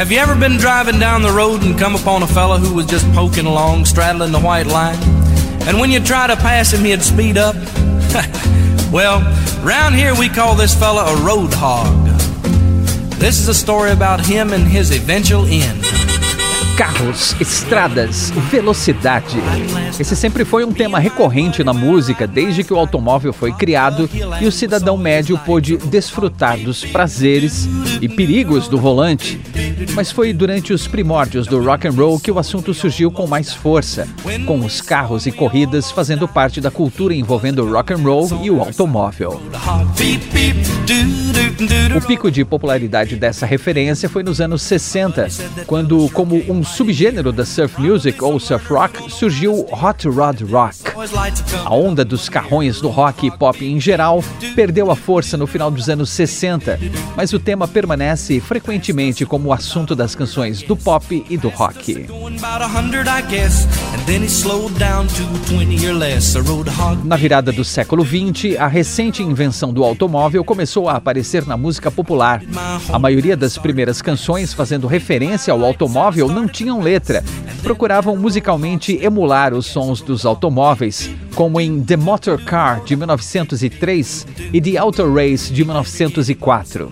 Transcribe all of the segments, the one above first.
Have you ever been driving down the road and come upon a fella who was just poking along, straddling the white line? And when you try to pass him, he'd speed up? well, round here we call this fella a road hog. This is a story about him and his eventual end. Carros, estradas, velocidade. Esse sempre foi um tema recorrente na música desde que o automóvel foi criado e o cidadão médio pôde desfrutar dos prazeres e perigos do volante. Mas foi durante os primórdios do rock and roll que o assunto surgiu com mais força, com os carros e corridas fazendo parte da cultura envolvendo o rock and roll e o automóvel. O pico de popularidade dessa referência foi nos anos 60, quando, como um subgênero da surf music ou surf rock, surgiu o hot rod rock. A onda dos carrões do rock e pop em geral perdeu a força no final dos anos 60, mas o tema permanece frequentemente como assunto das canções do pop e do rock. Na virada do século 20, a recente invenção do automóvel começou a aparecer na música popular. A maioria das primeiras canções fazendo referência ao automóvel não tinham letra. Procuravam musicalmente emular os sons dos automóveis, como em The Motor Car de 1903 e The Auto Race de 1904.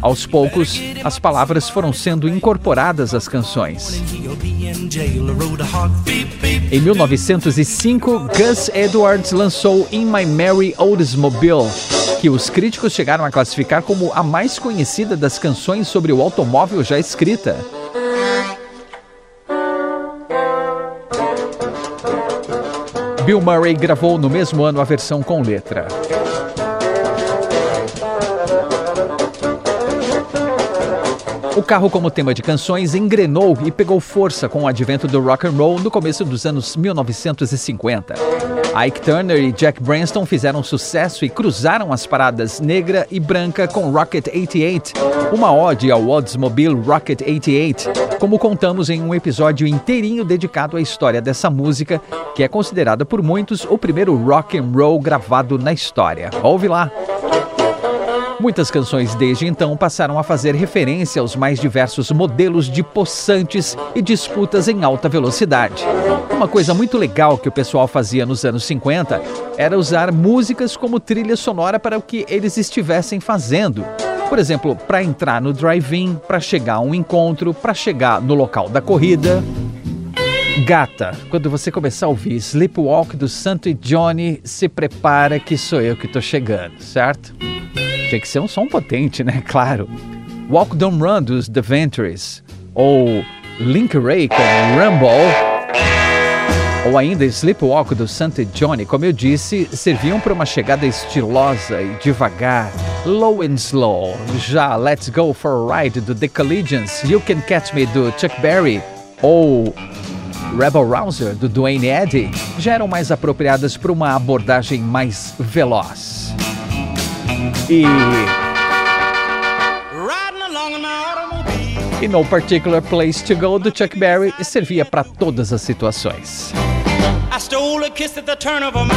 Aos poucos, as palavras foram sendo incorporadas às canções. Em 1905, Gus Edwards lançou In My Merry Oldsmobile, que os críticos chegaram a classificar como a mais conhecida das canções sobre o automóvel já escrita. Bill Murray gravou no mesmo ano a versão com letra. O carro como tema de canções engrenou e pegou força com o advento do rock and roll no começo dos anos 1950. Ike Turner e Jack Branston fizeram sucesso e cruzaram as paradas negra e branca com Rocket 88, uma ode ao Oldsmobile Rocket 88, como contamos em um episódio inteirinho dedicado à história dessa música, que é considerada por muitos o primeiro rock and roll gravado na história. Ouve lá! Muitas canções desde então passaram a fazer referência aos mais diversos modelos de possantes e disputas em alta velocidade. Uma coisa muito legal que o pessoal fazia nos anos 50 era usar músicas como trilha sonora para o que eles estivessem fazendo. Por exemplo, para entrar no drive-in, para chegar a um encontro, para chegar no local da corrida. Gata, quando você começar a ouvir Sleepwalk do Santo e Johnny, se prepara que sou eu que tô chegando, certo? Tinha que ser um som potente, né? Claro. Walk Don't Run dos The Ventures, ou Link Ray com Rumble, ou ainda Sleepwalk do Santa Johnny, como eu disse, serviam para uma chegada estilosa e devagar, low and slow. Já Let's Go for a Ride do The Collegians, You Can Catch Me do Chuck Berry, ou Rebel Rouser do Dwayne Eddy, já eram mais apropriadas para uma abordagem mais veloz. E. E No Particular Place to Go do Chuck Berry servia para todas as situações. Stole kiss at the turn of a mile.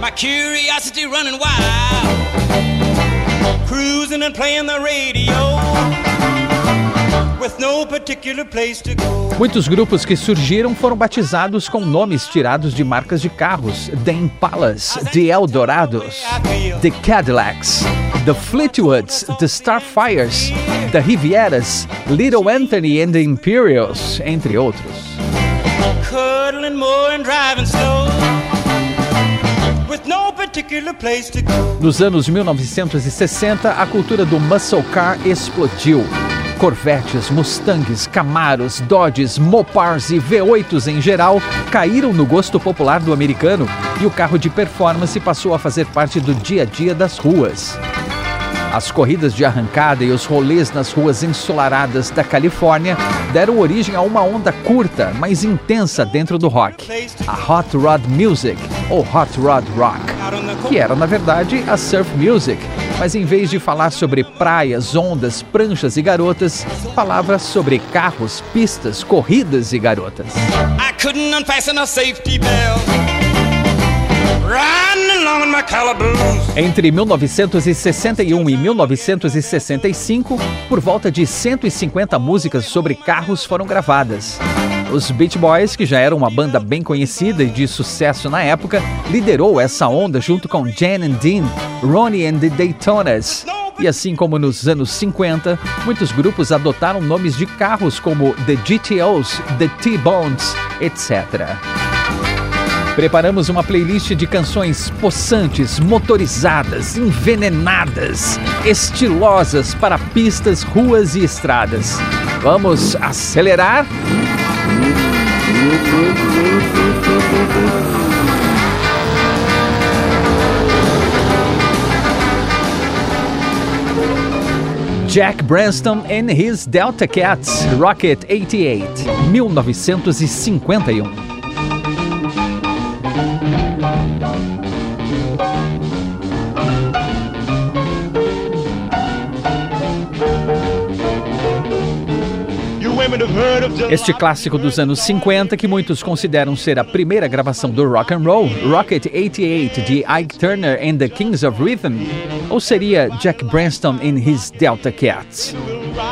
My curiosity running wild. Cruising and playing the radio. Muitos grupos que surgiram foram batizados com nomes tirados de marcas de carros: The Impalas, The Eldorados, The Cadillacs, The Fleetwoods, The Starfires, The Rivieras, Little Anthony and the Imperials, entre outros. Nos anos 1960, a cultura do muscle car explodiu Corvettes, Mustangs, Camaros, Dodges, Mopars e V8s em geral caíram no gosto popular do americano. E o carro de performance passou a fazer parte do dia a dia das ruas. As corridas de arrancada e os rolês nas ruas ensolaradas da Califórnia deram origem a uma onda curta, mas intensa dentro do rock, a Hot Rod Music, ou Hot Rod Rock, que era na verdade a surf music, mas em vez de falar sobre praias, ondas, pranchas e garotas, falava sobre carros, pistas, corridas e garotas. Entre 1961 e 1965, por volta de 150 músicas sobre carros foram gravadas. Os Beach Boys, que já eram uma banda bem conhecida e de sucesso na época, liderou essa onda junto com Jan and Dean, Ronnie and the Daytonas. E assim como nos anos 50, muitos grupos adotaram nomes de carros como The GTOs, The T-Bones, etc. Preparamos uma playlist de canções possantes, motorizadas, envenenadas, estilosas para pistas, ruas e estradas. Vamos acelerar? Jack Branston and his Delta Cats, Rocket 88, 1951. Este clássico dos anos 50, que muitos consideram ser a primeira gravação do rock and roll, Rocket 88 de Ike Turner and the Kings of Rhythm, ou seria Jack Branston in His Delta Cats?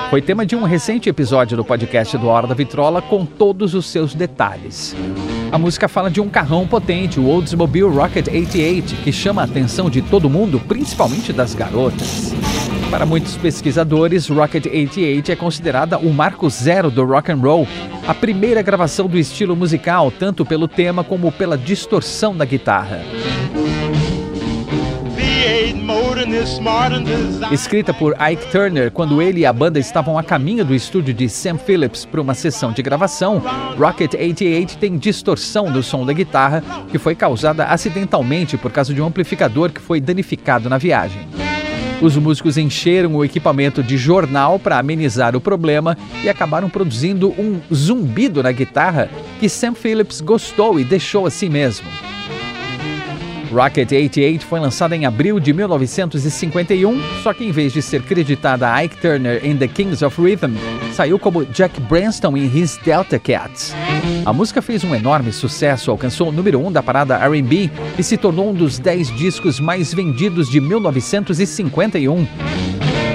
Foi tema de um recente episódio do podcast do Hora da Vitrola com todos os seus detalhes. A música fala de um carrão potente, o Oldsmobile Rocket 88, que chama a atenção de todo mundo, principalmente das garotas. Para muitos pesquisadores, Rocket 88 é considerada o marco zero do rock and roll, a primeira gravação do estilo musical, tanto pelo tema como pela distorção da guitarra. Escrita por Ike Turner quando ele e a banda estavam a caminho do estúdio de Sam Phillips para uma sessão de gravação, Rocket 88 tem distorção do som da guitarra que foi causada acidentalmente por causa de um amplificador que foi danificado na viagem. Os músicos encheram o equipamento de jornal para amenizar o problema e acabaram produzindo um zumbido na guitarra que Sam Phillips gostou e deixou assim mesmo. Rocket 88 foi lançada em abril de 1951, só que em vez de ser creditada a Ike Turner em The Kings of Rhythm, saiu como Jack Branston em His Delta Cats. A música fez um enorme sucesso, alcançou o número 1 um da parada R&B e se tornou um dos 10 discos mais vendidos de 1951.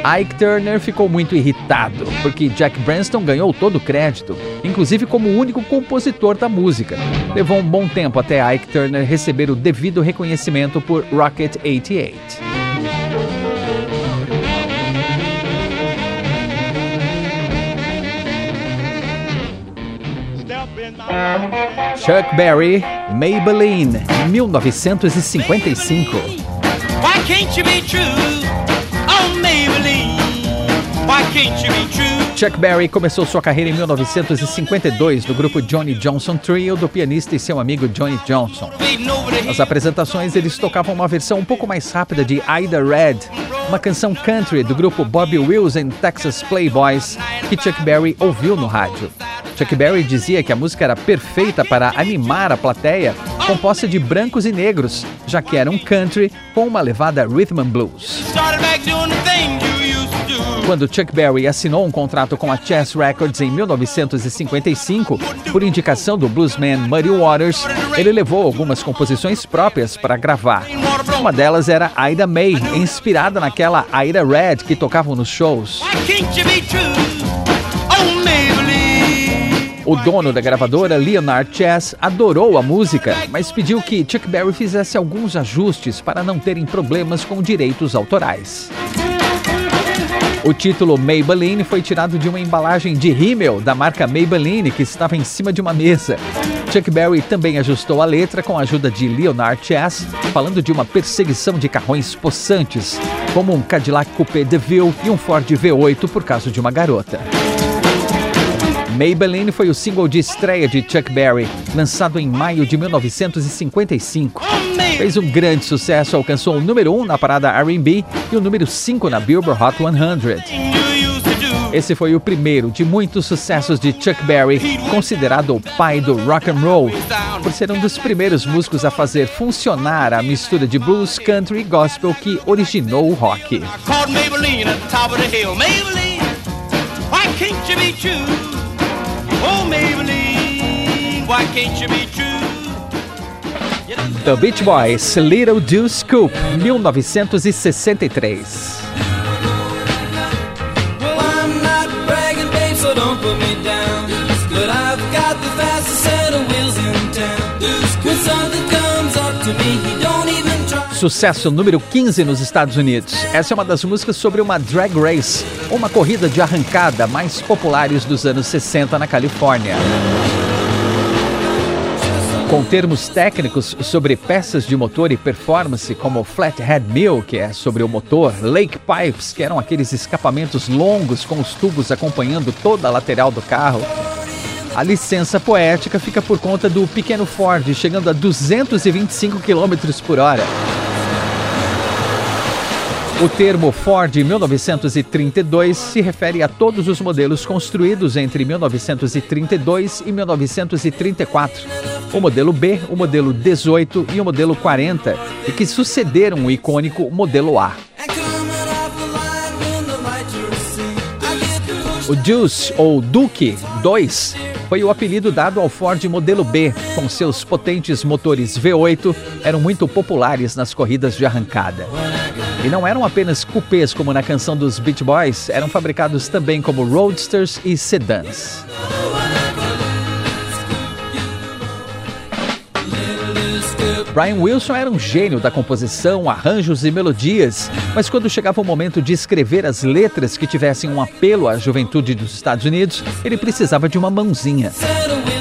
Ike Turner ficou muito irritado, porque Jack Branston ganhou todo o crédito, inclusive como o único compositor da música. Levou um bom tempo até Ike Turner receber o devido reconhecimento por Rocket 88. Chuck Berry, Maybelline, 1955. Why can't you be true? Chuck Berry começou sua carreira em 1952 no grupo Johnny Johnson Trio do pianista e seu amigo Johnny Johnson. Nas apresentações, eles tocavam uma versão um pouco mais rápida de Ida Red, uma canção country do grupo Bobby Wills and Texas Playboys que Chuck Berry ouviu no rádio. Chuck Berry dizia que a música era perfeita para animar a plateia, composta de brancos e negros, já que era um country com uma levada rhythm and blues. Quando Chuck Berry assinou um contrato com a Chess Records em 1955, por indicação do bluesman Muddy Waters, ele levou algumas composições próprias para gravar. Uma delas era Ida May, inspirada naquela Ida Red que tocavam nos shows. O dono da gravadora, Leonard Chess, adorou a música, mas pediu que Chuck Berry fizesse alguns ajustes para não terem problemas com direitos autorais. O título Maybelline foi tirado de uma embalagem de rímel da marca Maybelline que estava em cima de uma mesa. Chuck Berry também ajustou a letra com a ajuda de Leonard Chess, falando de uma perseguição de carrões possantes, como um Cadillac Coupé DeVille e um Ford V8 por causa de uma garota. Maybelline foi o single de estreia de Chuck Berry, lançado em maio de 1955. Fez um grande sucesso, alcançou o número 1 na parada R&B e o número 5 na Billboard Hot 100. Esse foi o primeiro de muitos sucessos de Chuck Berry, considerado o pai do rock and roll, por ser um dos primeiros músicos a fazer funcionar a mistura de blues, country e gospel que originou o rock. The Beach Boys, Little Do Scoop, 1963. don't Sucesso número 15 nos Estados Unidos. Essa é uma das músicas sobre uma drag race, uma corrida de arrancada mais populares dos anos 60 na Califórnia. Com termos técnicos sobre peças de motor e performance, como Flathead Mill, que é sobre o motor, Lake Pipes, que eram aqueles escapamentos longos com os tubos acompanhando toda a lateral do carro. A licença poética fica por conta do pequeno Ford, chegando a 225 km por hora. O termo Ford 1932 se refere a todos os modelos construídos entre 1932 e 1934. O modelo B, o modelo 18 e o modelo 40, e que sucederam o icônico modelo A. O Deuce, ou Duke 2, foi o apelido dado ao Ford modelo B, com seus potentes motores V8, eram muito populares nas corridas de arrancada. E não eram apenas cupês como na canção dos Beach Boys, eram fabricados também como roadsters e sedans. Brian Wilson era um gênio da composição, arranjos e melodias, mas quando chegava o momento de escrever as letras que tivessem um apelo à juventude dos Estados Unidos, ele precisava de uma mãozinha.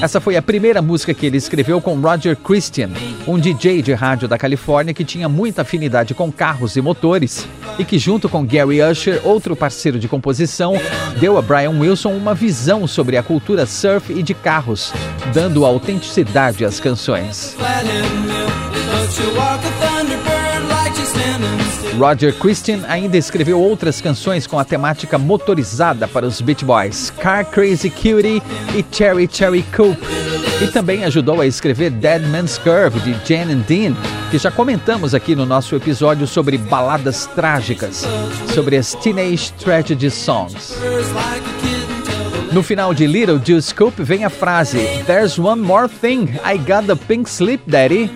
Essa foi a primeira música que ele escreveu com Roger Christian, um DJ de rádio da Califórnia que tinha muita afinidade com carros e motores e que, junto com Gary Usher, outro parceiro de composição, deu a Brian Wilson uma visão sobre a cultura surf e de carros, dando autenticidade às canções. Roger Christian ainda escreveu outras canções com a temática motorizada para os Beach Boys, Car Crazy Cutie e Cherry Cherry Coupe. E também ajudou a escrever Dead Man's Curve de Jan and Dean, que já comentamos aqui no nosso episódio sobre baladas trágicas, sobre as Teenage Tragedy Songs. No final de Little Juice Scoop vem a frase There's one more thing, I got the pink slip, daddy.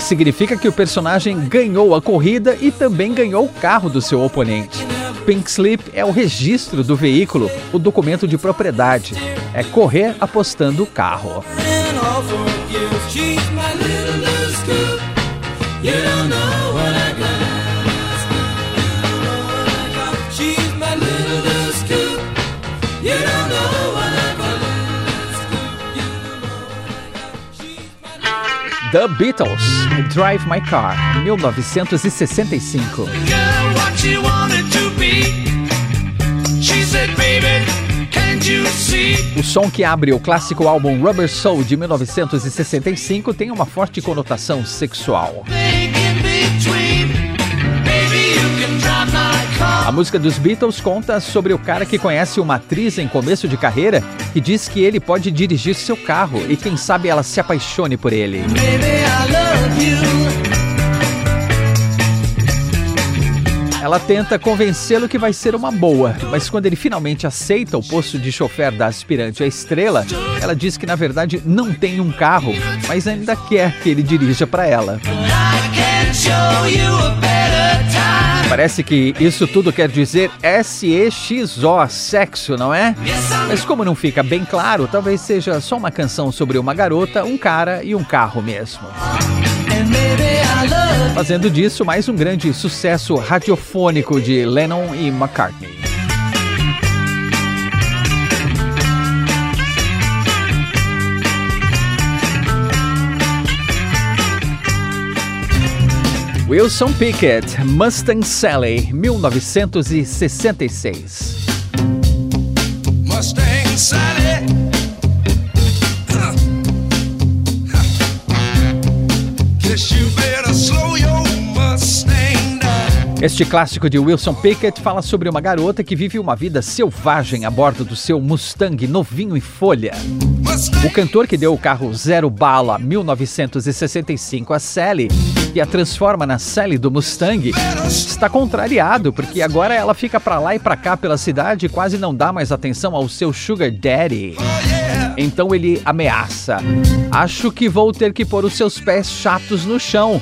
Significa que o personagem ganhou a corrida e também ganhou o carro do seu oponente. Pink Slip é o registro do veículo, o documento de propriedade. É correr apostando o carro. You don't know what I The Beatles, Drive My Car, 1965. O som que abre o clássico álbum Rubber Soul de 1965 tem uma forte conotação sexual. A música dos Beatles conta sobre o cara que conhece uma atriz em começo de carreira que diz que ele pode dirigir seu carro e quem sabe ela se apaixone por ele. Ela tenta convencê-lo que vai ser uma boa, mas quando ele finalmente aceita o posto de chofer da aspirante à estrela, ela diz que na verdade não tem um carro, mas ainda quer que ele dirija para ela. Parece que isso tudo quer dizer S-E-X-O, sexo, não é? Mas como não fica bem claro, talvez seja só uma canção sobre uma garota, um cara e um carro mesmo. Fazendo disso mais um grande sucesso radiofônico de Lennon e McCartney. Wilson Pickett, Mustang Sally, 1966. Mustang Sally. Guess you better slow your Mustang down. Este clássico de Wilson Pickett fala sobre uma garota que vive uma vida selvagem a bordo do seu Mustang novinho em folha. O cantor que deu o carro Zero Bala 1965 a Sally e a transforma na Sally do Mustang está contrariado porque agora ela fica para lá e para cá pela cidade e quase não dá mais atenção ao seu Sugar Daddy. Então ele ameaça: Acho que vou ter que pôr os seus pés chatos no chão.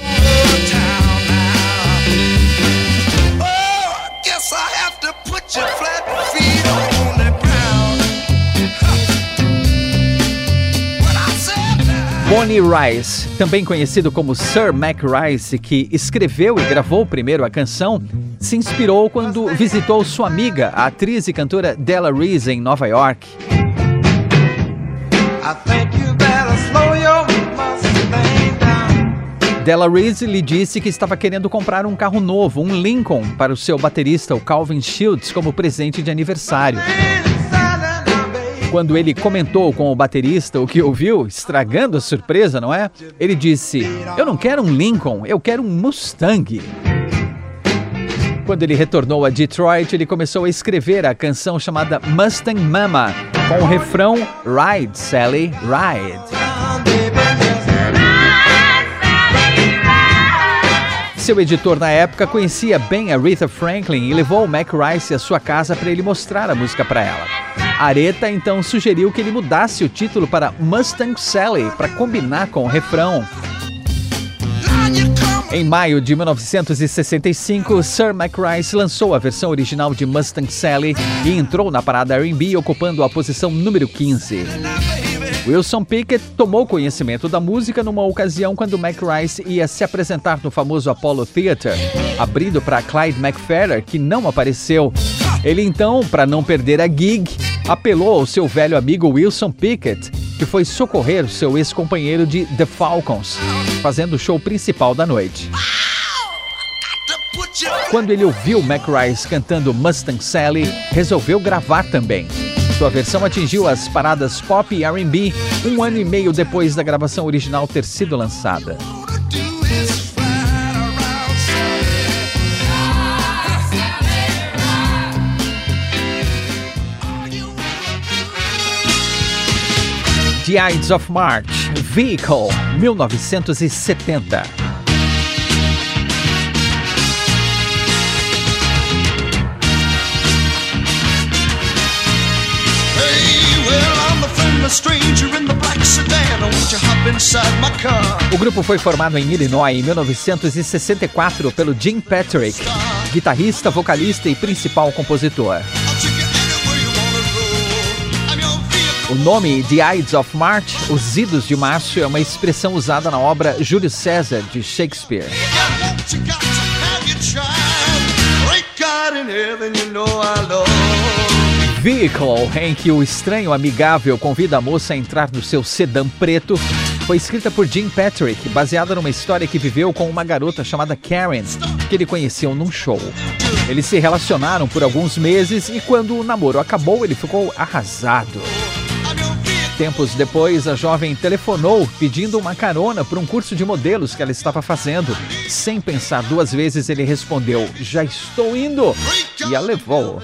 Bonnie Rice, também conhecido como Sir Mac Rice, que escreveu e gravou primeiro a canção, se inspirou quando visitou sua amiga, a atriz e cantora Della Reese, em Nova York. Della Reese lhe disse que estava querendo comprar um carro novo, um Lincoln, para o seu baterista, o Calvin Shields, como presente de aniversário. Quando ele comentou com o baterista o que ouviu, estragando a surpresa, não é? Ele disse: Eu não quero um Lincoln, eu quero um Mustang. Quando ele retornou a Detroit, ele começou a escrever a canção chamada Mustang Mama, com o refrão Ride, Sally, Ride. Seu editor na época conhecia bem Aretha Franklin e levou Mac Rice à sua casa para ele mostrar a música para ela. Areta então sugeriu que ele mudasse o título para Mustang Sally para combinar com o refrão. Em maio de 1965, Sir Mac Rice lançou a versão original de Mustang Sally e entrou na parada R&B ocupando a posição número 15. Wilson Pickett tomou conhecimento da música numa ocasião quando Mac Rice ia se apresentar no famoso Apollo Theater, abrindo para Clyde McFerrer, que não apareceu. Ele então, para não perder a gig, apelou ao seu velho amigo Wilson Pickett, que foi socorrer seu ex-companheiro de The Falcons, fazendo o show principal da noite. Quando ele ouviu Mac Rice cantando Mustang Sally, resolveu gravar também. Sua versão atingiu as paradas pop e R&B um ano e meio depois da gravação original ter sido lançada. The Ides of March, Vehicle, 1970. O grupo foi formado em Illinois em 1964 pelo Jim Patrick, guitarrista, vocalista e principal compositor. O nome The Ides of March, Os Idos de Março, é uma expressão usada na obra Júlio César de Shakespeare. Vehicle, em que o estranho amigável convida a moça a entrar no seu sedã preto, foi escrita por Jim Patrick, baseada numa história que viveu com uma garota chamada Karen, que ele conheceu num show. Eles se relacionaram por alguns meses e quando o namoro acabou, ele ficou arrasado. Tempos depois, a jovem telefonou pedindo uma carona para um curso de modelos que ela estava fazendo. Sem pensar duas vezes, ele respondeu: Já estou indo! E a levou.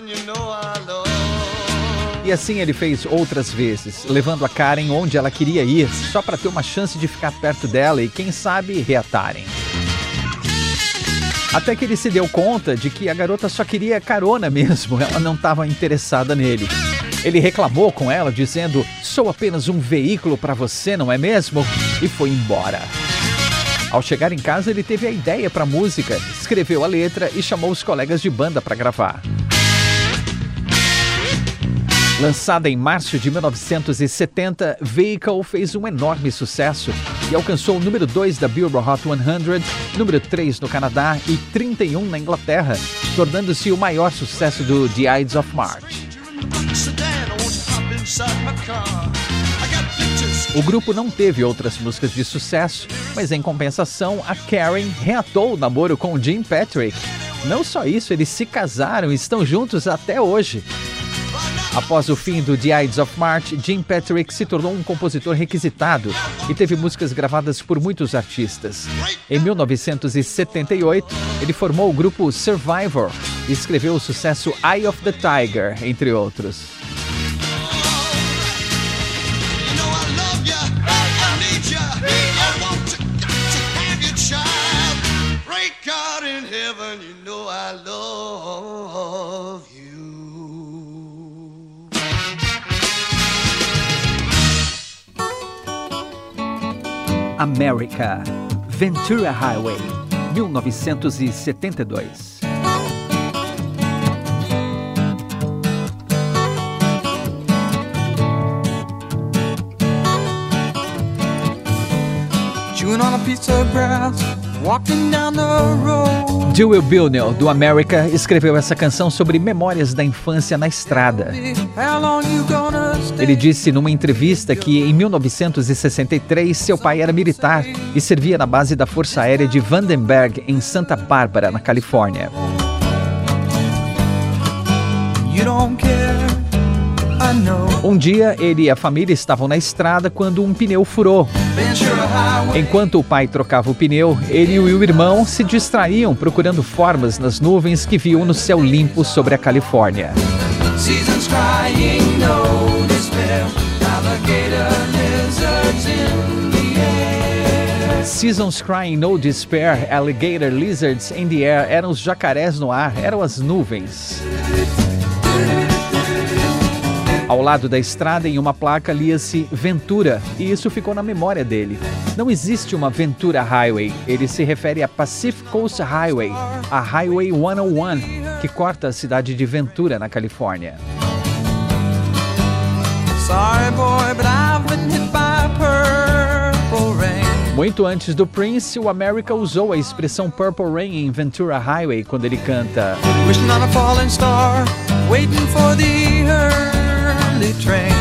E assim ele fez outras vezes, levando a Karen onde ela queria ir, só para ter uma chance de ficar perto dela e, quem sabe, reatarem. Até que ele se deu conta de que a garota só queria carona mesmo, ela não estava interessada nele. Ele reclamou com ela, dizendo: Sou apenas um veículo para você, não é mesmo? E foi embora. Ao chegar em casa, ele teve a ideia para a música, escreveu a letra e chamou os colegas de banda para gravar. Lançada em março de 1970, Vehicle fez um enorme sucesso e alcançou o número 2 da Billboard Hot 100, número 3 no Canadá e 31 na Inglaterra, tornando-se o maior sucesso do The Ides of March. O grupo não teve outras músicas de sucesso, mas em compensação, a Karen reatou o namoro com Jim Patrick. Não só isso, eles se casaram e estão juntos até hoje. Após o fim do The Ides of March, Jim Patrick se tornou um compositor requisitado e teve músicas gravadas por muitos artistas. Em 1978, ele formou o grupo Survivor e escreveu o sucesso Eye of the Tiger, entre outros. America, Ventura Highway, 1972. Chewing on a piece of grass, Dewey Bilnell, do America, escreveu essa canção sobre memórias da infância na estrada. Ele disse numa entrevista que em 1963 seu pai era militar e servia na base da Força Aérea de Vandenberg, em Santa Bárbara, na Califórnia. You don't. Um dia, ele e a família estavam na estrada quando um pneu furou. Enquanto o pai trocava o pneu, ele e o irmão se distraíam procurando formas nas nuvens que viam no céu limpo sobre a Califórnia. Seasons Crying No Despair, Alligator Lizards in the Air eram os jacarés no ar, eram as nuvens. Ao lado da estrada, em uma placa, lia-se Ventura, e isso ficou na memória dele. Não existe uma Ventura Highway, ele se refere a Pacific Coast Highway, a Highway 101, que corta a cidade de Ventura, na Califórnia. Muito antes do Prince, o America usou a expressão Purple Rain em Ventura Highway quando ele canta. Early train.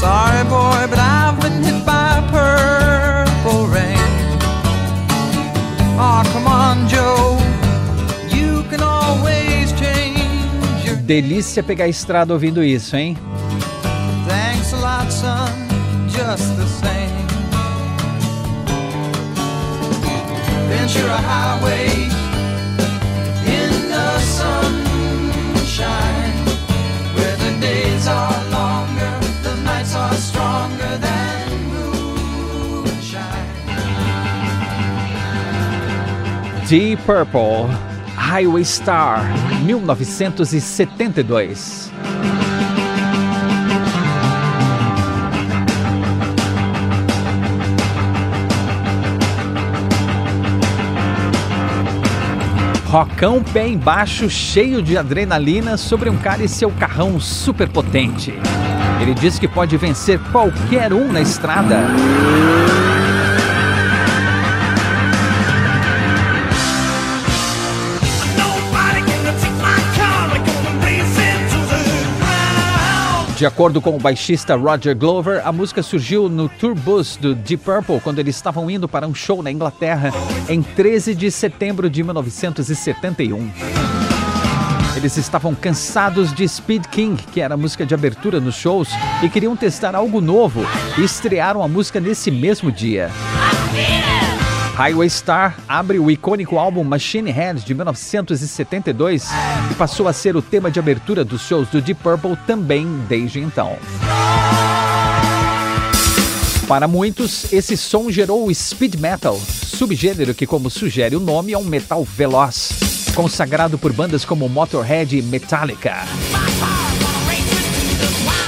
Sorry, boy, but I've been hit by purple rain. Oh, come on, Joe. You can always change your... Delícia pegar a estrada ouvindo isso, hein? Thanks a lot, son, just the same. Ventura Highway Deep Purple, Highway Star, 1972. Rocão pé embaixo, cheio de adrenalina sobre um cara e seu carrão super potente. Ele diz que pode vencer qualquer um na estrada. De acordo com o baixista Roger Glover, a música surgiu no tour bus do Deep Purple quando eles estavam indo para um show na Inglaterra em 13 de setembro de 1971. Eles estavam cansados de Speed King, que era a música de abertura nos shows, e queriam testar algo novo e estrearam a música nesse mesmo dia. Highway Star abre o icônico álbum Machine Head de 1972 e passou a ser o tema de abertura dos shows do Deep Purple também desde então. Para muitos, esse som gerou o speed metal, subgênero que, como sugere o nome, é um metal veloz, consagrado por bandas como Motorhead e Metallica.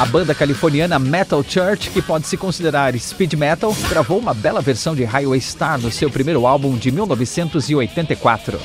A banda californiana Metal Church, que pode se considerar speed metal, gravou uma bela versão de Highway Star no seu primeiro álbum de 1984.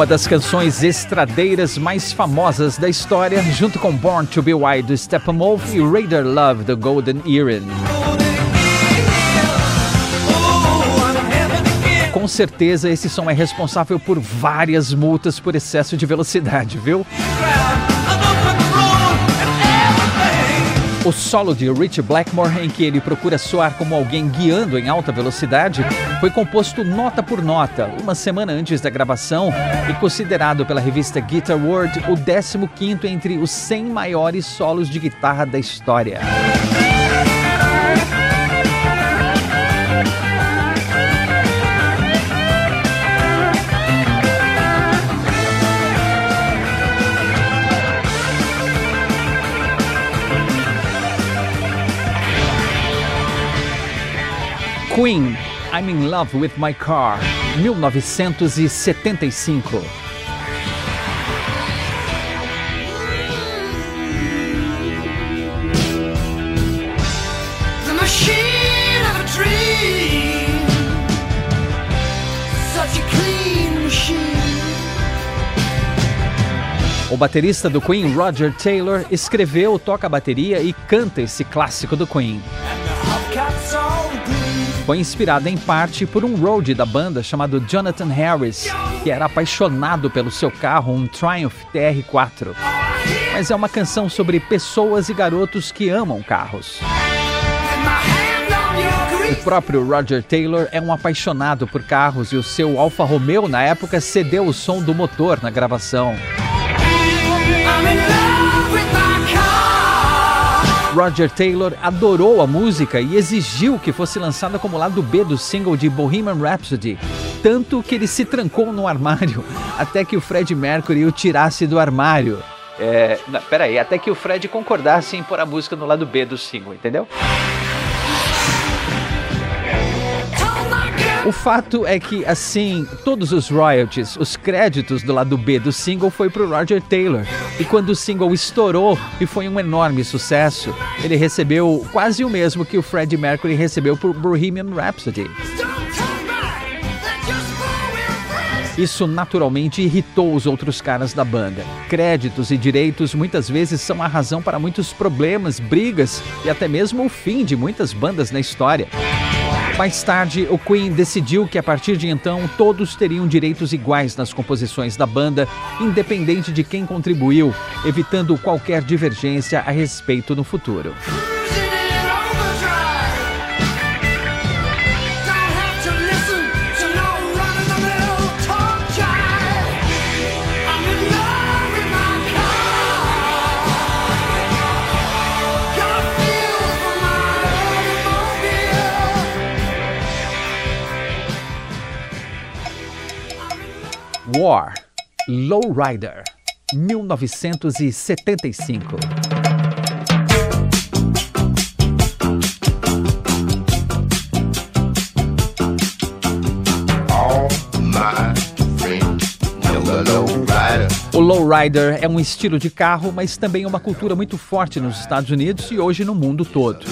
Uma das canções estradeiras mais famosas da história, junto com Born to Be Wild do Steppenwolf e Raider Love do Golden Earring. Com certeza esse som é responsável por várias multas por excesso de velocidade, viu? O solo de Rich Blackmore, em que ele procura soar como alguém guiando em alta velocidade, foi composto nota por nota, uma semana antes da gravação, e considerado pela revista Guitar World o 15º entre os 100 maiores solos de guitarra da história. Queen, I'm in Love with My Car, 1975. O baterista do Queen, Roger Taylor, escreveu, toca a bateria e canta esse clássico do Queen foi inspirada em parte por um roadie da banda chamado Jonathan Harris, que era apaixonado pelo seu carro, um Triumph TR4. Mas é uma canção sobre pessoas e garotos que amam carros. O próprio Roger Taylor é um apaixonado por carros e o seu Alfa Romeo na época cedeu o som do motor na gravação. Roger Taylor adorou a música e exigiu que fosse lançada como lado B do single de Bohemian Rhapsody, tanto que ele se trancou no armário até que o Fred Mercury o tirasse do armário. É, não, peraí, até que o Fred concordasse em pôr a música no lado B do single, entendeu? O fato é que, assim, todos os royalties, os créditos do lado B do single foi para o Roger Taylor. E quando o single estourou e foi um enorme sucesso, ele recebeu quase o mesmo que o Freddie Mercury recebeu por Bohemian Rhapsody. Isso naturalmente irritou os outros caras da banda. Créditos e direitos muitas vezes são a razão para muitos problemas, brigas e até mesmo o fim de muitas bandas na história. Mais tarde, o Queen decidiu que a partir de então todos teriam direitos iguais nas composições da banda, independente de quem contribuiu, evitando qualquer divergência a respeito no futuro. War, Lowrider, 1975. O lowrider é um estilo de carro, mas também uma cultura muito forte nos Estados Unidos e hoje no mundo todo.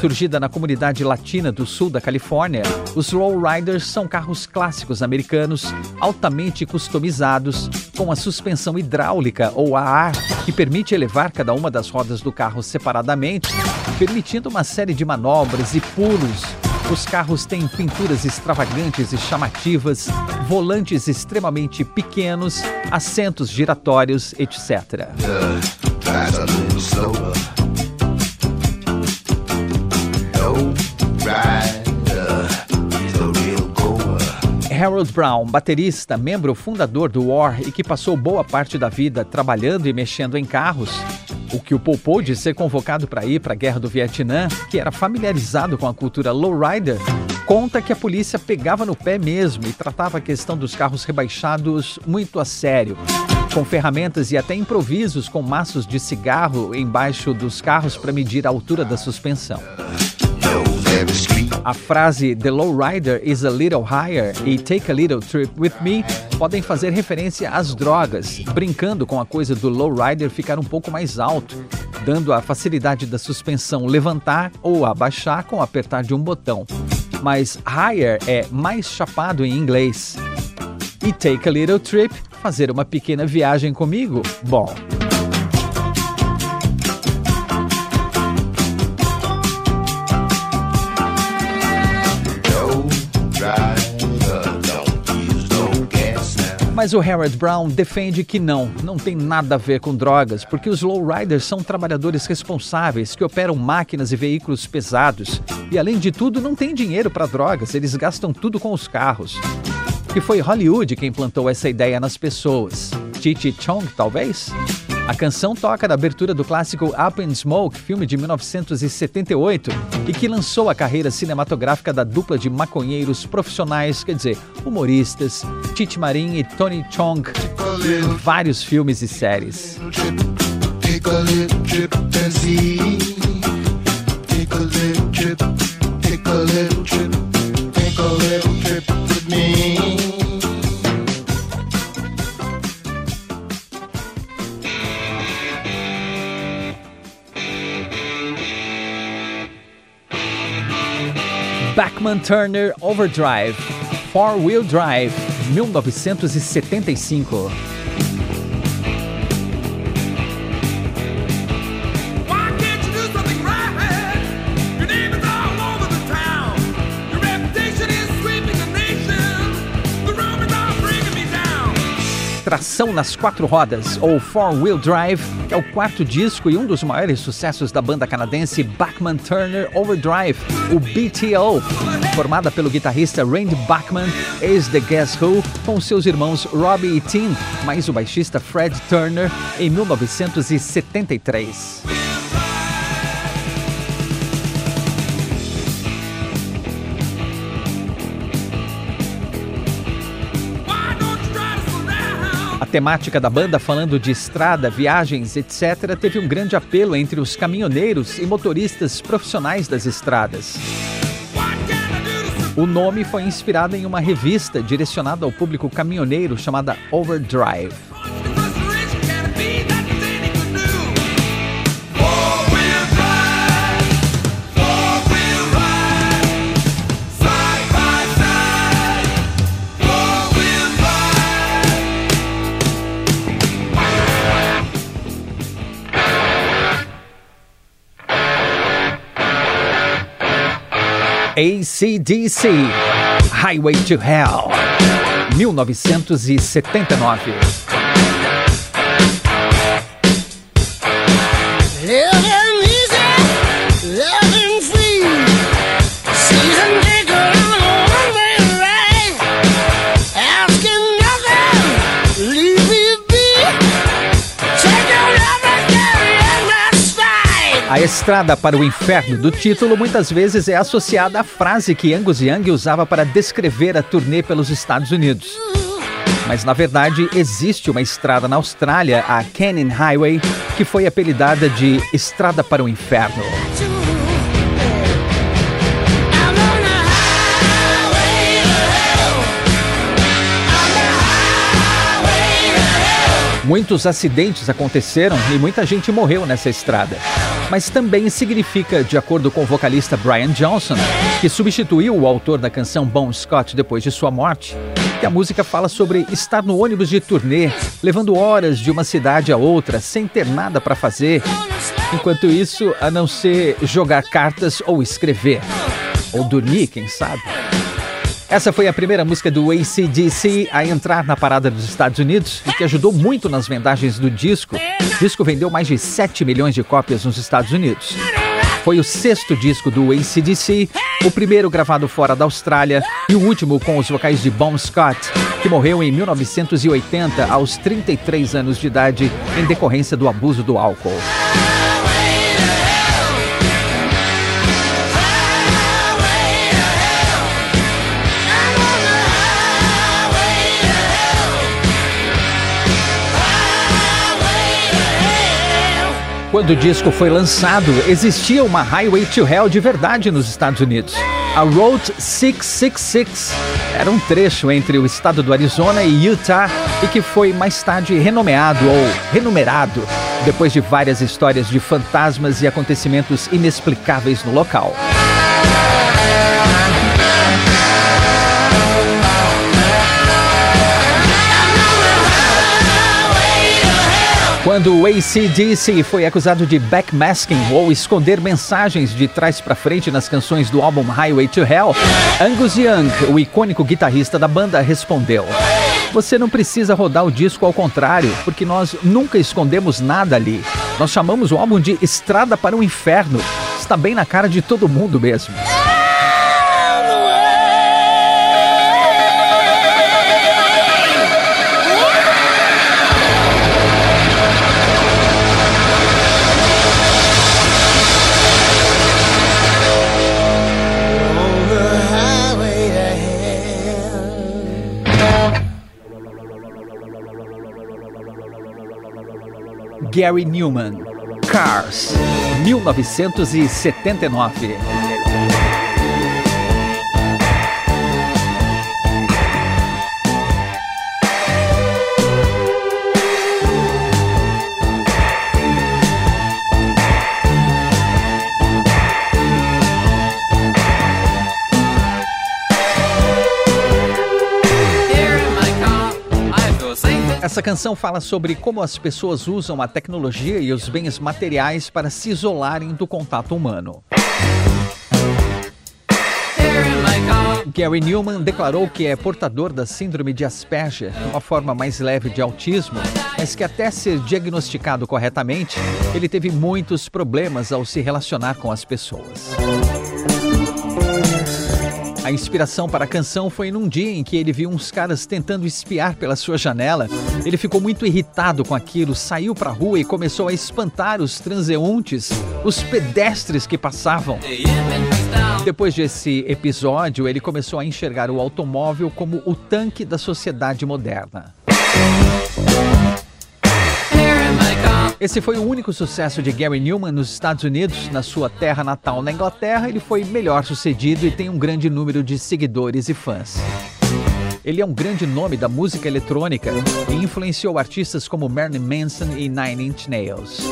Surgida na comunidade latina do sul da Califórnia, os lowriders são carros clássicos americanos altamente customizados, com a suspensão hidráulica ou a ar que permite elevar cada uma das rodas do carro separadamente, permitindo uma série de manobras e pulos os carros têm pinturas extravagantes e chamativas, volantes extremamente pequenos, assentos giratórios, etc. Harold Brown, baterista, membro fundador do War e que passou boa parte da vida trabalhando e mexendo em carros, o que o poupou de ser convocado para ir para a Guerra do Vietnã, que era familiarizado com a cultura lowrider, conta que a polícia pegava no pé mesmo e tratava a questão dos carros rebaixados muito a sério. Com ferramentas e até improvisos com maços de cigarro embaixo dos carros para medir a altura da suspensão. A frase The Lowrider is a little higher e Take a little trip with me podem fazer referência às drogas, brincando com a coisa do lowrider ficar um pouco mais alto, dando a facilidade da suspensão levantar ou abaixar com apertar de um botão. Mas higher é mais chapado em inglês. E Take a Little Trip fazer uma pequena viagem comigo? Bom. Mas o Harold Brown defende que não, não tem nada a ver com drogas, porque os lowriders são trabalhadores responsáveis que operam máquinas e veículos pesados e, além de tudo, não têm dinheiro para drogas, eles gastam tudo com os carros. E foi Hollywood quem plantou essa ideia nas pessoas. Titi Chong, talvez? A canção toca na abertura do clássico Up in Smoke, filme de 1978, e que lançou a carreira cinematográfica da dupla de maconheiros profissionais, quer dizer, humoristas, Tite Marin e Tony Chong, em vários filmes e séries. Take Bachman Turner Overdrive, Four Wheel Drive, 1975. Tração nas Quatro Rodas, ou Four Wheel Drive, é o quarto disco e um dos maiores sucessos da banda canadense Bachman Turner Overdrive, o BTO, formada pelo guitarrista Randy Bachman, ex The Guess Who, com seus irmãos Robbie e Tim, mais o baixista Fred Turner, em 1973. Temática da banda, falando de estrada, viagens, etc., teve um grande apelo entre os caminhoneiros e motoristas profissionais das estradas. O nome foi inspirado em uma revista direcionada ao público caminhoneiro chamada Overdrive. ACDC Highway to Hell 1979 A estrada para o inferno do título muitas vezes é associada à frase que Angus Young usava para descrever a turnê pelos Estados Unidos. Mas na verdade existe uma estrada na Austrália, a Canyon Highway, que foi apelidada de Estrada para o Inferno. Muitos acidentes aconteceram e muita gente morreu nessa estrada. Mas também significa, de acordo com o vocalista Brian Johnson, que substituiu o autor da canção Bon Scott depois de sua morte, que a música fala sobre estar no ônibus de turnê, levando horas de uma cidade a outra sem ter nada para fazer. Enquanto isso, a não ser jogar cartas ou escrever. Ou dormir, quem sabe. Essa foi a primeira música do ACDC a entrar na parada dos Estados Unidos e que ajudou muito nas vendagens do disco. O disco vendeu mais de 7 milhões de cópias nos Estados Unidos. Foi o sexto disco do ACDC, o primeiro gravado fora da Austrália e o último com os vocais de Bon Scott, que morreu em 1980 aos 33 anos de idade em decorrência do abuso do álcool. Quando o disco foi lançado, existia uma Highway to Hell de verdade nos Estados Unidos. A Route 666 era um trecho entre o estado do Arizona e Utah e que foi mais tarde renomeado ou renumerado depois de várias histórias de fantasmas e acontecimentos inexplicáveis no local. Quando o ACDC foi acusado de backmasking ou esconder mensagens de trás para frente nas canções do álbum Highway to Hell, Angus Young, o icônico guitarrista da banda, respondeu: Você não precisa rodar o disco ao contrário, porque nós nunca escondemos nada ali. Nós chamamos o álbum de Estrada para o Inferno. Está bem na cara de todo mundo mesmo. Gary Newman, Cars, 1979. Essa canção fala sobre como as pessoas usam a tecnologia e os bens materiais para se isolarem do contato humano. Gary Newman declarou que é portador da síndrome de Asperger, uma forma mais leve de autismo, mas que até ser diagnosticado corretamente, ele teve muitos problemas ao se relacionar com as pessoas. A inspiração para a canção foi num dia em que ele viu uns caras tentando espiar pela sua janela. Ele ficou muito irritado com aquilo, saiu para a rua e começou a espantar os transeuntes, os pedestres que passavam. Depois desse episódio, ele começou a enxergar o automóvel como o tanque da sociedade moderna. Esse foi o único sucesso de Gary Newman nos Estados Unidos. Na sua terra natal, na Inglaterra, ele foi melhor sucedido e tem um grande número de seguidores e fãs. Ele é um grande nome da música eletrônica e influenciou artistas como Marilyn Manson e Nine Inch Nails.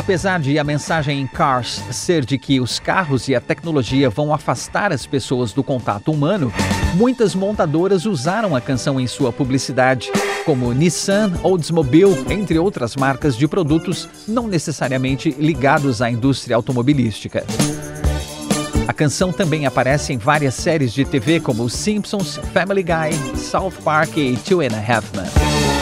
Apesar de a mensagem em Cars ser de que os carros e a tecnologia vão afastar as pessoas do contato humano, muitas montadoras usaram a canção em sua publicidade, como Nissan, Oldsmobile, entre outras marcas de produtos não necessariamente ligados à indústria automobilística. A canção também aparece em várias séries de TV como Simpsons, Family Guy, South Park e Two and a Half Men.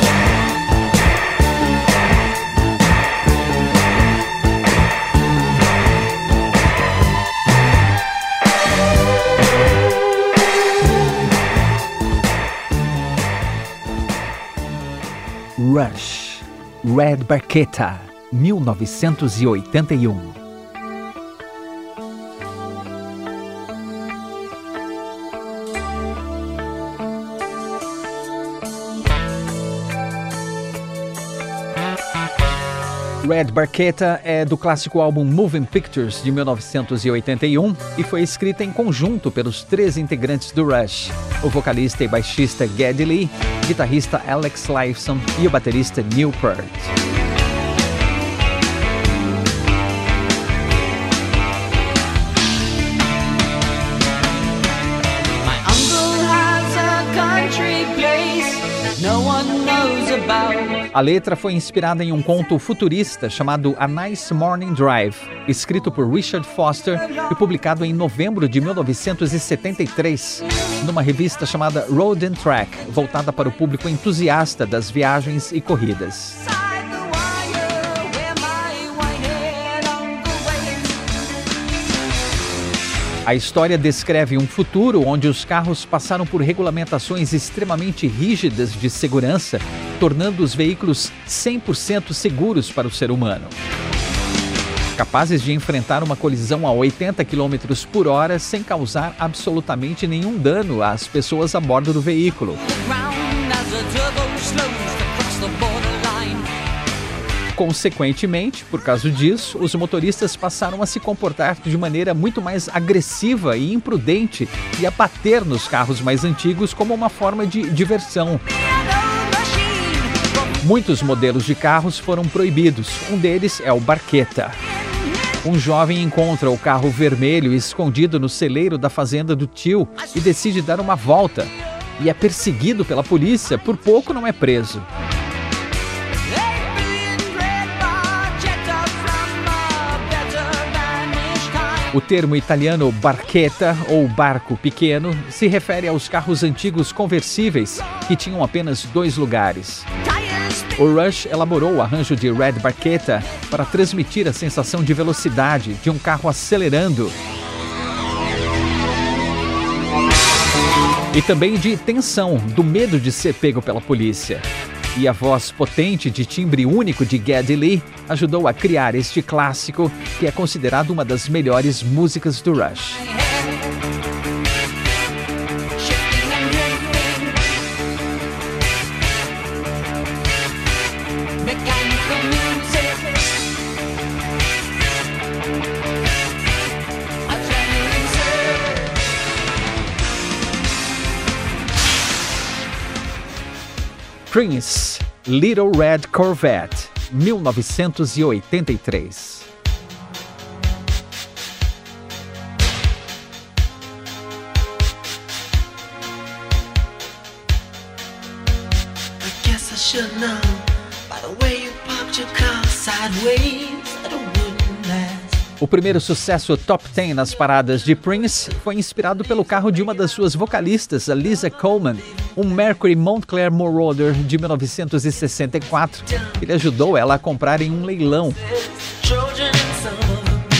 Rush, Red Barqueta, 1981. Red Barqueta é do clássico álbum Moving Pictures de 1981 e foi escrita em conjunto pelos três integrantes do Rush: o vocalista e baixista Geddy Lee, guitarrista Alex Lifeson e o baterista Neil Peart. A letra foi inspirada em um conto futurista chamado A Nice Morning Drive, escrito por Richard Foster e publicado em novembro de 1973, numa revista chamada Road and Track, voltada para o público entusiasta das viagens e corridas. A história descreve um futuro onde os carros passaram por regulamentações extremamente rígidas de segurança, tornando os veículos 100% seguros para o ser humano. Capazes de enfrentar uma colisão a 80 km por hora sem causar absolutamente nenhum dano às pessoas a bordo do veículo. Consequentemente, por causa disso, os motoristas passaram a se comportar de maneira muito mais agressiva e imprudente e a bater nos carros mais antigos como uma forma de diversão. Muitos modelos de carros foram proibidos, um deles é o Barqueta. um jovem encontra o carro vermelho escondido no celeiro da fazenda do tio e decide dar uma volta. E é perseguido pela polícia, por pouco não é preso. O termo italiano barchetta ou barco pequeno se refere aos carros antigos conversíveis que tinham apenas dois lugares. O Rush elaborou o arranjo de Red Barchetta para transmitir a sensação de velocidade de um carro acelerando e também de tensão, do medo de ser pego pela polícia. E a voz potente de timbre único de Geddy Lee ajudou a criar este clássico, que é considerado uma das melhores músicas do Rush. Prince, Little Red Corvette, 1983. should know by the way you your car sideways. O primeiro sucesso top 10 nas paradas de Prince foi inspirado pelo carro de uma das suas vocalistas, Lisa Coleman, um Mercury Montclair Marauder de 1964. Ele ajudou ela a comprar em um leilão.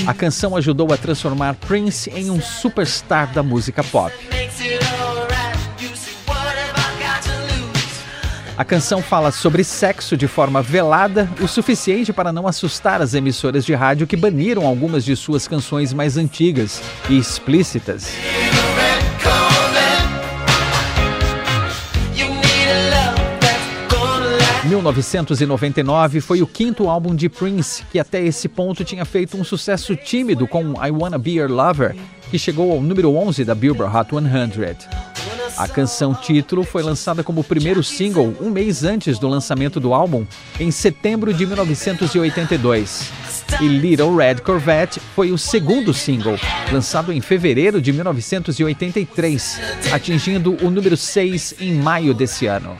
A canção ajudou a transformar Prince em um superstar da música pop. A canção fala sobre sexo de forma velada, o suficiente para não assustar as emissoras de rádio que baniram algumas de suas canções mais antigas e explícitas. 1999 foi o quinto álbum de Prince, que até esse ponto tinha feito um sucesso tímido com I Wanna Be Your Lover, que chegou ao número 11 da Billboard Hot 100. A canção título foi lançada como primeiro single um mês antes do lançamento do álbum, em setembro de 1982. E Little Red Corvette foi o segundo single, lançado em fevereiro de 1983, atingindo o número 6 em maio desse ano.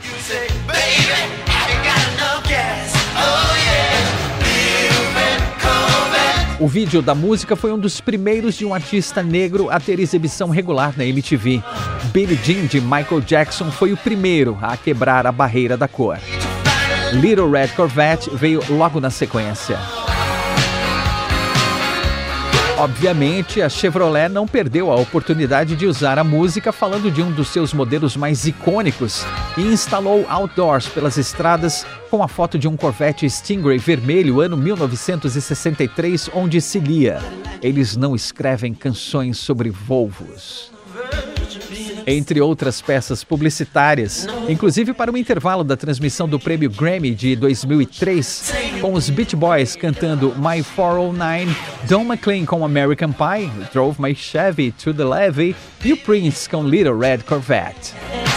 O vídeo da música foi um dos primeiros de um artista negro a ter exibição regular na MTV. Billie Jean de Michael Jackson foi o primeiro a quebrar a barreira da cor. Little Red Corvette veio logo na sequência. Obviamente, a Chevrolet não perdeu a oportunidade de usar a música falando de um dos seus modelos mais icônicos e instalou outdoors pelas estradas com a foto de um Corvette Stingray vermelho ano 1963, onde se lia: Eles não escrevem canções sobre Volvos. Entre outras peças publicitárias, inclusive para o intervalo da transmissão do prêmio Grammy de 2003, com os Beach Boys cantando My 409, Don McLean com American Pie, Drove My Chevy to the Levee e o Prince com Little Red Corvette.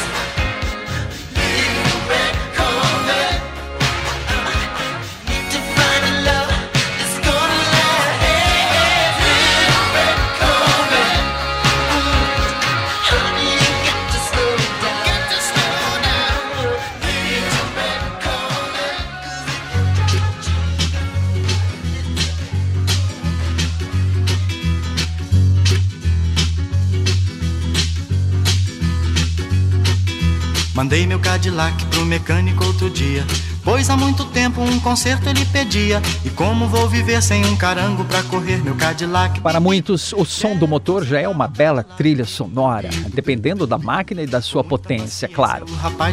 Cadillac pro mecânico outro dia. Pois há muito tempo um concerto ele pedia. E como vou viver sem um carango pra correr meu Cadillac? Para muitos, o som do motor já é uma bela trilha sonora, dependendo da máquina e da sua potência, claro.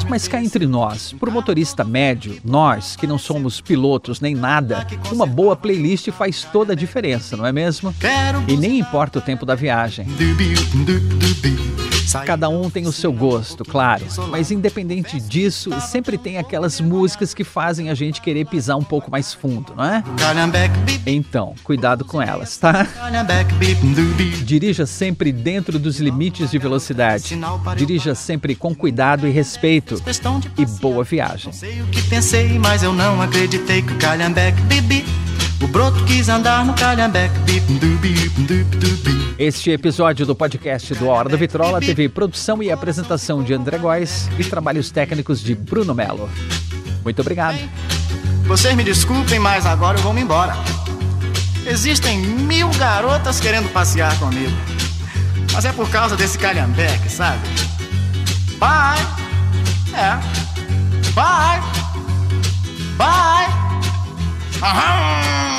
Mas cá entre nós, pro motorista médio, nós que não somos pilotos nem nada, uma boa playlist faz toda a diferença, não é mesmo? E nem importa o tempo da viagem. Cada um tem o seu gosto, claro, mas independente disso, sempre tem aquelas músicas que fazem a gente querer pisar um pouco mais fundo, não é? Então, cuidado com elas, tá? Dirija sempre dentro dos limites de velocidade. Dirija sempre com cuidado e respeito. E boa viagem. Sei o que pensei, mas eu não acreditei que o Calhambeck Bibi O broto quis andar no calhambeque. Este episódio do podcast do Hora da Vitrola teve produção e apresentação de André Góes e trabalhos técnicos de Bruno Melo. Muito obrigado. Vocês me desculpem, mas agora eu vou me embora. Existem mil garotas querendo passear comigo. Mas é por causa desse calhambeque, sabe? Bye! É. Bye! Bye! Aha!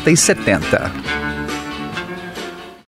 60 e 70.